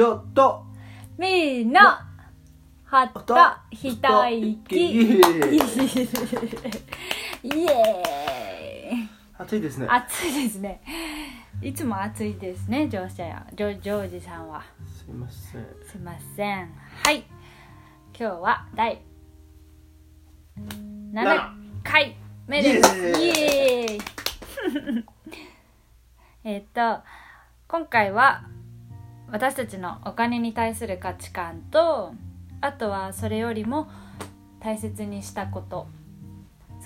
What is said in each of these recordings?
ちょっと。みんなはったひたいき。イエイーイ。暑いですね暑いですね。いつも暑いですねジョージョジョージさんは。すいません。すいません。はい。今日は第7回目です。イエーイ。えっと今回は私たちのお金に対する価値観とあとはそれよりも大切にしたこと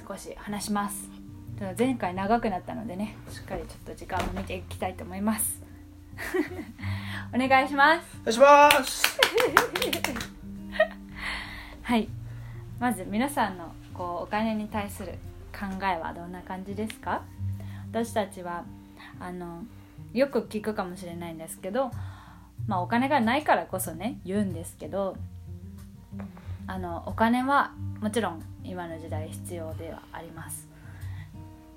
少し話します。前回長くなったのでねしっかりちょっと時間を見ていきたいと思います。お願いします。お願いします。はい。まず皆さんのこうお金に対する考えはどんな感じですか？私たちはあのよく聞くかもしれないんですけど、まあ、お金がないからこそね言うんですけどあのお金はもちろん今の時代必要ではあります。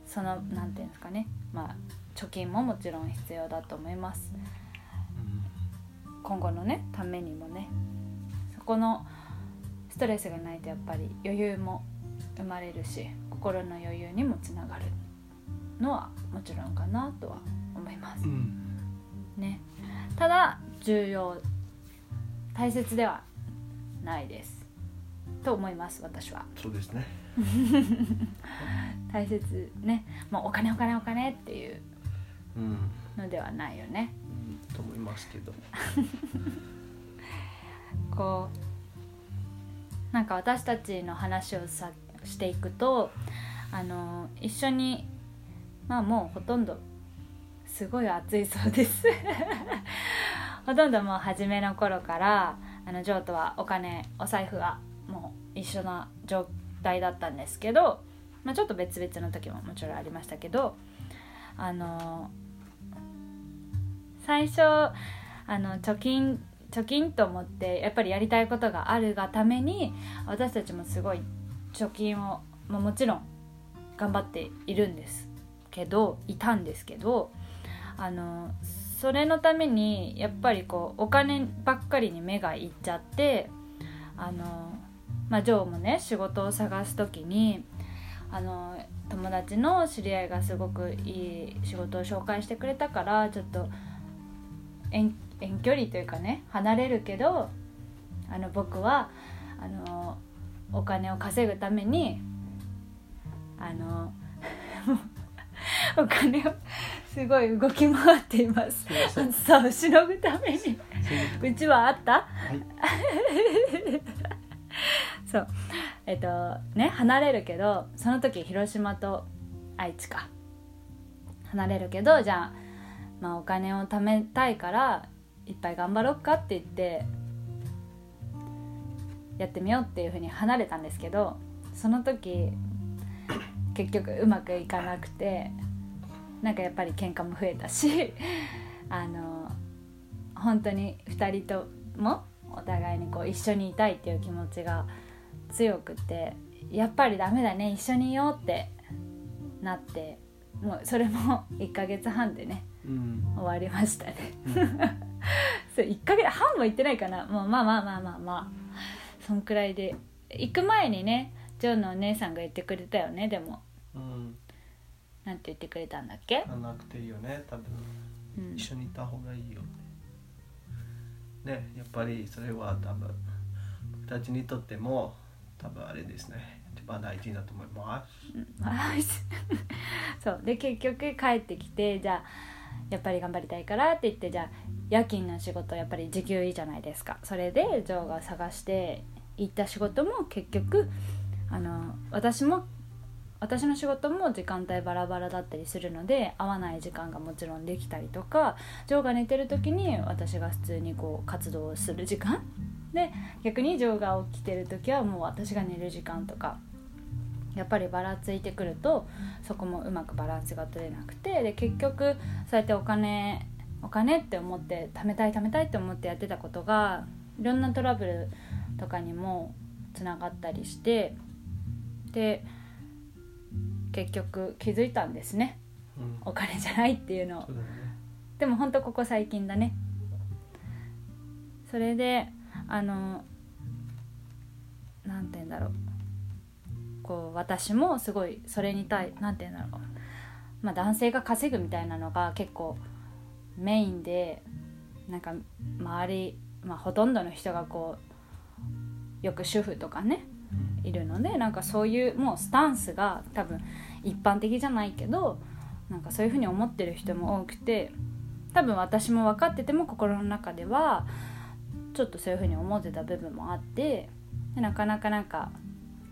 そのなんていうんですかね。まあ貯金ももちろん必要だと思います。今後のねためにもね。そこのストレスがないとやっぱり余裕も生まれるし心の余裕にもつながるのはもちろんかなとは思います。うん。ね。ただ重要大切ではないです。と思います私は。そうですね。大切ね。もうお金お金お金っていううん。のではないよね。うんと思いますけど。こうなんか私たちの話をさしていくとあの一緒にまあもうほとんどすごい暑いそうです。ほとんどもう初めの頃からあのジョーとはお金お財布がもう一緒な状態だったんですけど、まあ、ちょっと別々の時ももちろんありましたけどあの最初あの貯金貯金と思ってやっぱりやりたいことがあるがために私たちもすごい貯金を、まあ、もちろん頑張っているんですけどいたんですけどあのそれのためにやっぱりこうお金ばっかりに目がいっちゃってあの、まあ、ジョーもね仕事を探す時にあの友達の知り合いがすごくいい仕事を紹介してくれたからちょっと遠遠距離というかね離れるけどあの僕はあのお金を稼ぐためにあの お金をすごい動き回っています。暑さをしのぐために。うちはあった？はい。そう。えっとね離れるけどその時広島と愛知か。離れるけどじゃあ,、まあお金を貯めたいからいっぱい頑張ろうかって言ってやってみようっていうふうに離れたんですけどその時結局うまくいかなくてなんかやっぱり喧嘩も増えたし あの本当に2人ともお互いにこう一緒にいたいっていう気持ちが強くてやっぱりダメだね一緒にいようってなってもうそれも 1ヶ月半でねうん。終わりましたね。うん。そう1ヶ月半も行ってないかな。もうまあまあまあまあまあそんくらいで。行く前にねジョーのお姉さんが言ってくれたよねでも。うんなんて言ってくれたんだっけ、ななくていいよね多分。うん。一緒にいた方がいいよねねやっぱりそれは多分僕たちにとっても多分あれですね。一番大事だと思います。はい そう。で結局帰ってきてじゃあやっぱり頑張りたいからって言ってじゃあ夜勤の仕事やっぱり時給いいじゃないですか。それでジョーが探して行った仕事も結局あの私も私の仕事も時間帯バラバラだったりするので合わない時間がもちろんできたりとかジョーが寝てる時に私が普通にこう活動する時間。で逆にジョーが起きてる時はもう私が寝る時間とかやっぱりばらついてくるとそこもうまくバランスが取れなくてで結局そうやってお金お金って思って貯めたい貯めたいって思ってやってたことがいろんなトラブルとかにもつながったりしてで結局気づいたんですね。うん。お金じゃないっていうのを。でもほんとここ最近だね。それであのなんて言うんだろう。こう私もすごいそれに対なんて言うんだろう。まあ男性が稼ぐみたいなのが結構メインでなんか周り、まあ、ほとんどの人がこうよく主婦とかねいるのでなんかそういうもうスタンスが多分一般的じゃないけどなんかそういうふうに思ってる人も多くて多分私も分かってても心の中ではちょっとそういうふうに思ってた部分もあってでなかなかなんか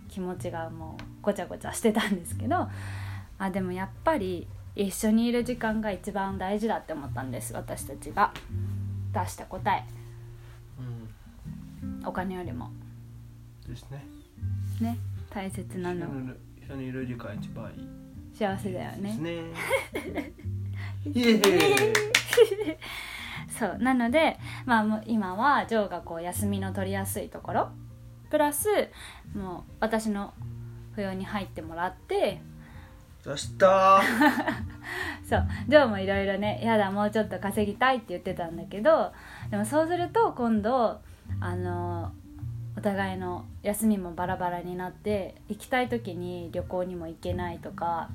気持ちがもうごちゃごちゃしてたんですけどあでもやっぱり一緒にいる時間が一番大事だって思ったんです私たちが。出した答え。うん。お金よりも。ですねね大切なの。一緒にいる時間一番いい。幸せだよね。そうなので、まあ、もう今はジョーがこう休みの取りやすいところ。プラスもう私の扶養に入ってもらって。出した？そうジョーもいろいろね「やだもうちょっと稼ぎたい」って言ってたんだけど。でもそうすると今度あのお互いの休みもバラバラになって行きたい時に旅行にも行けないとか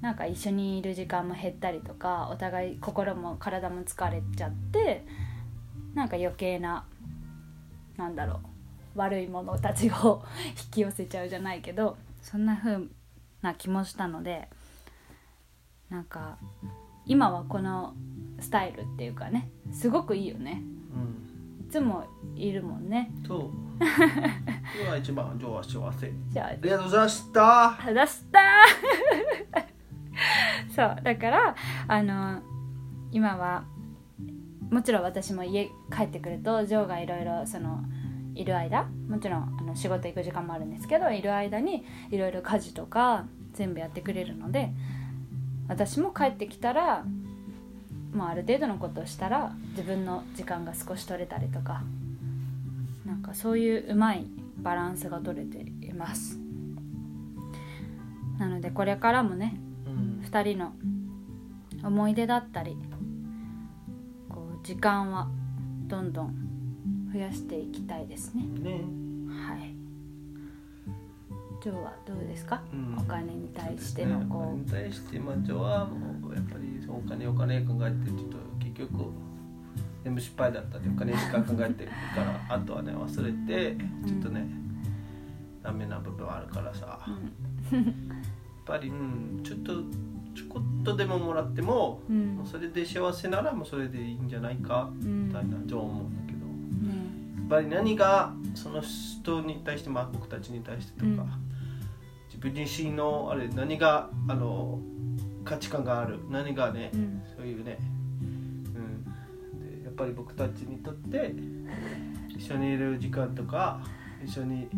なんか一緒にいる時間も減ったりとかお互い心も体も疲れちゃってなんか余計ななんだろう悪いものたちを引き寄せちゃうじゃないけどそんな風な気もしたのでなんか今はこのスタイルっていうかねすごくいいよね。うん。つもいるもんね。そう。今が一番ジョーは幸せじゃあありがとうございました。出した。そうだからあの今はもちろん私も家帰ってくるとジョーがいろいろそのいる間もちろんあの仕事行く時間もあるんですけどいる間にいろいろ家事とか全部やってくれるので私も帰ってきたらもうある程度のことをしたら自分の時間が少し取れたりとかなんかそういううまいバランスが取れています。なのでこれからもねうん。2人の思い出だったりこう時間はどんどん増やしていきたいですね。ね。はい。ジョーはどうですか、うん。お金に対してのこお金に対してまあジョーはもうやっぱりお金お金考えてちょっと結局全部失敗だったんでお金しか 考えてるからあとはね忘れてちょっとね、ダメな部分はあるからさ、う、やっぱりうんちょっとちょこっとでももらっても、うん。もうそれで幸せならもうそれでいいんじゃないかうんみたいなジョーは思うんだけど、ね。やっぱり何がその人に対して、まあ、僕たちに対してとか、うん。自分自身のあれ何があの価値観がある。何がね、うん。そういうね、うん、でやっぱり僕たちにとって一緒にいる時間とか一緒に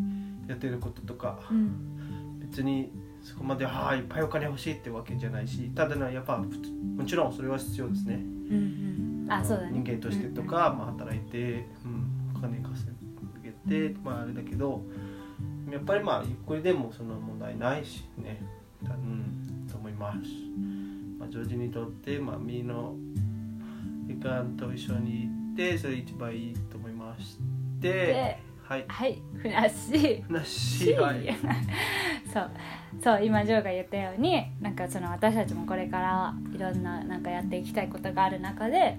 やってることとかうん。別にそこまではいっぱいお金欲しいってわけじゃないしただのやっぱもちろんそれは必要ですね。うんうん。あそうだね。人間としてとか、まあ、働いて、うん、お金稼げて、まあ、あれだけどやっぱりまあゆっくりでもその問題ないしね、うん、ます、まあ、ジョージにとって、まあ、みの時間と一緒にいてそれ一番いいと思いましてではい。はいふなっしー。ふなっしーはい。そうそう今ジョーが言ったようになんかその私たちもこれからいろんななんかやっていきたいことがある中で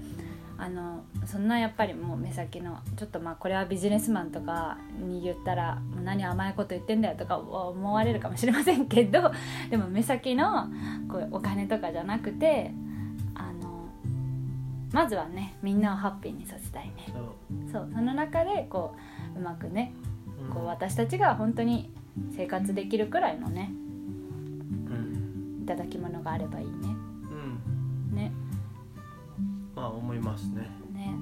あのそんなやっぱりもう目先のちょっとまあこれはビジネスマンとかに言ったら何甘いこと言ってんだよとか思われるかもしれませんけど でも目先のこうお金とかじゃなくてあのまずはねみんなをハッピーにさせたいね。そうその中でこううまくねうん。こう私たちが本当に生活できるくらいのねうん。いただき物があればいいね。うん。ねまあ思いますね。ね。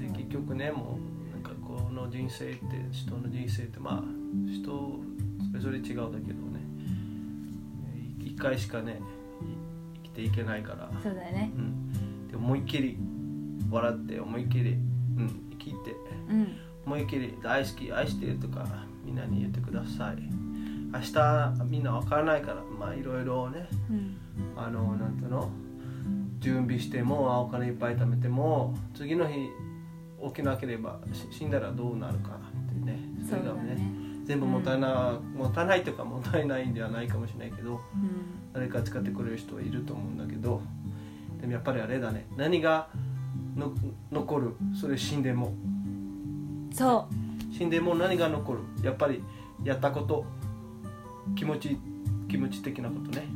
で結局ねもうなんかこの人生って人の人生ってまあ人それぞれ違うだけどね一回しかねい生きていけないから、そうだよね。うん、で思いっきり笑って思いっきり、うん、生きてうん。思いっきり大好き愛してるとかみんなに言ってください。明日みんなわからないからまあいろいろねうん。あのなんていうの？準備してもあお金いっぱい貯めても次の日起きなければし死んだらどうなるかってねそれがね全部もったいな、もったいないというかもったいないんではないかもしれないけどうん。誰か使ってくれる人はいると思うんだけどでもやっぱりあれだね。何がの残る？それ死んでも。そ死んでも何が残る？やっぱりやったこと。気持ち気持ち的なことね。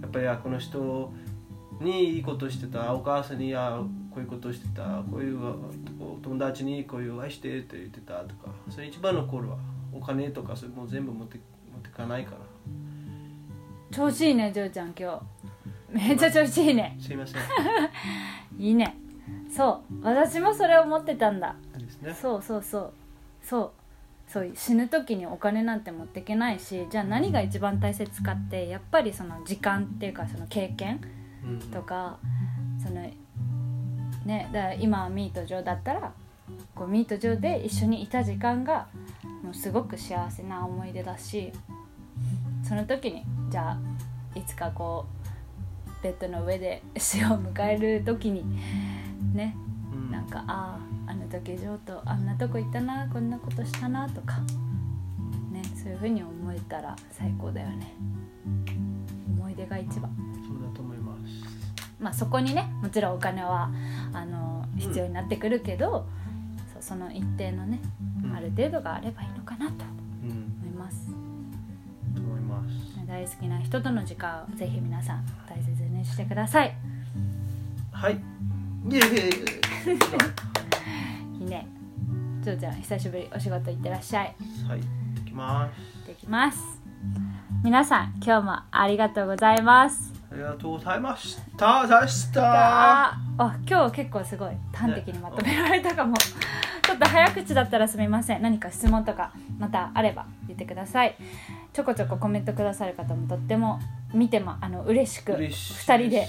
やっぱりあこの人にいいことしてたお母さんにあこういうことしてたこういうお友達にこういう愛してって言ってたとか。それ一番残るわお金とかそれもう全部持って持ってかないから。う調子いいねジョーちゃん今日。めっちゃ調子いいね。すいません。いいね。そう。私もそれを思ってたんだ。ね。そうそうそう。そう。そう死ぬ時にお金なんて持っていけないしじゃあ何が一番大切かってやっぱりその時間っていうかその経験うんとかそのねだから今はミート上だったらこうミート上で一緒にいた時間がもうすごく幸せな思い出だしその時にじゃあいつかこうベッドの上で死を迎える時にねうん。なんかあああの時ジョーとあんなとこ行ったなこんなことしたなとかねそういうふうに思えたら最高だよね。思い出が一番まあそこにねもちろんお金はあのうん。必要になってくるけど、そその一定のねうん。ある程度があればいいのかなとうん。思います。と思います。大好きな人との時間をぜひ皆さん大切にしてください。はい。イエーイ。いいね。ジョーちゃん久しぶりお仕事行ってらっしゃい。はい。行きます。行ってきます。皆さん今日もありがとうございますありがとうございました。でした。ああ今日結構すごい。端的にまとめられたかも、ちょっと早口だったらすみません。何か質問とかまたあれば言ってください。ちょこちょこコメントくださる方もとっても見てもあの嬉しく嬉しい2人で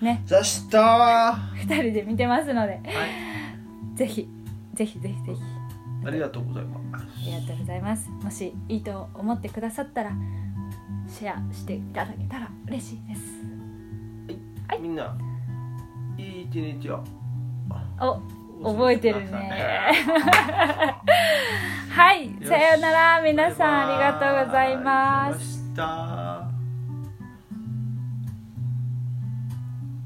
ね。でした。は2人で見てますので。い。ぜひぜひぜひぜひ。ありがとうございます。ありがとうございます。もしいいと思ってくださったらシェアしていただけたら嬉しいです。はい。みんないい一日を。お覚えてるね。はい。さようなら皆さんありがとうございます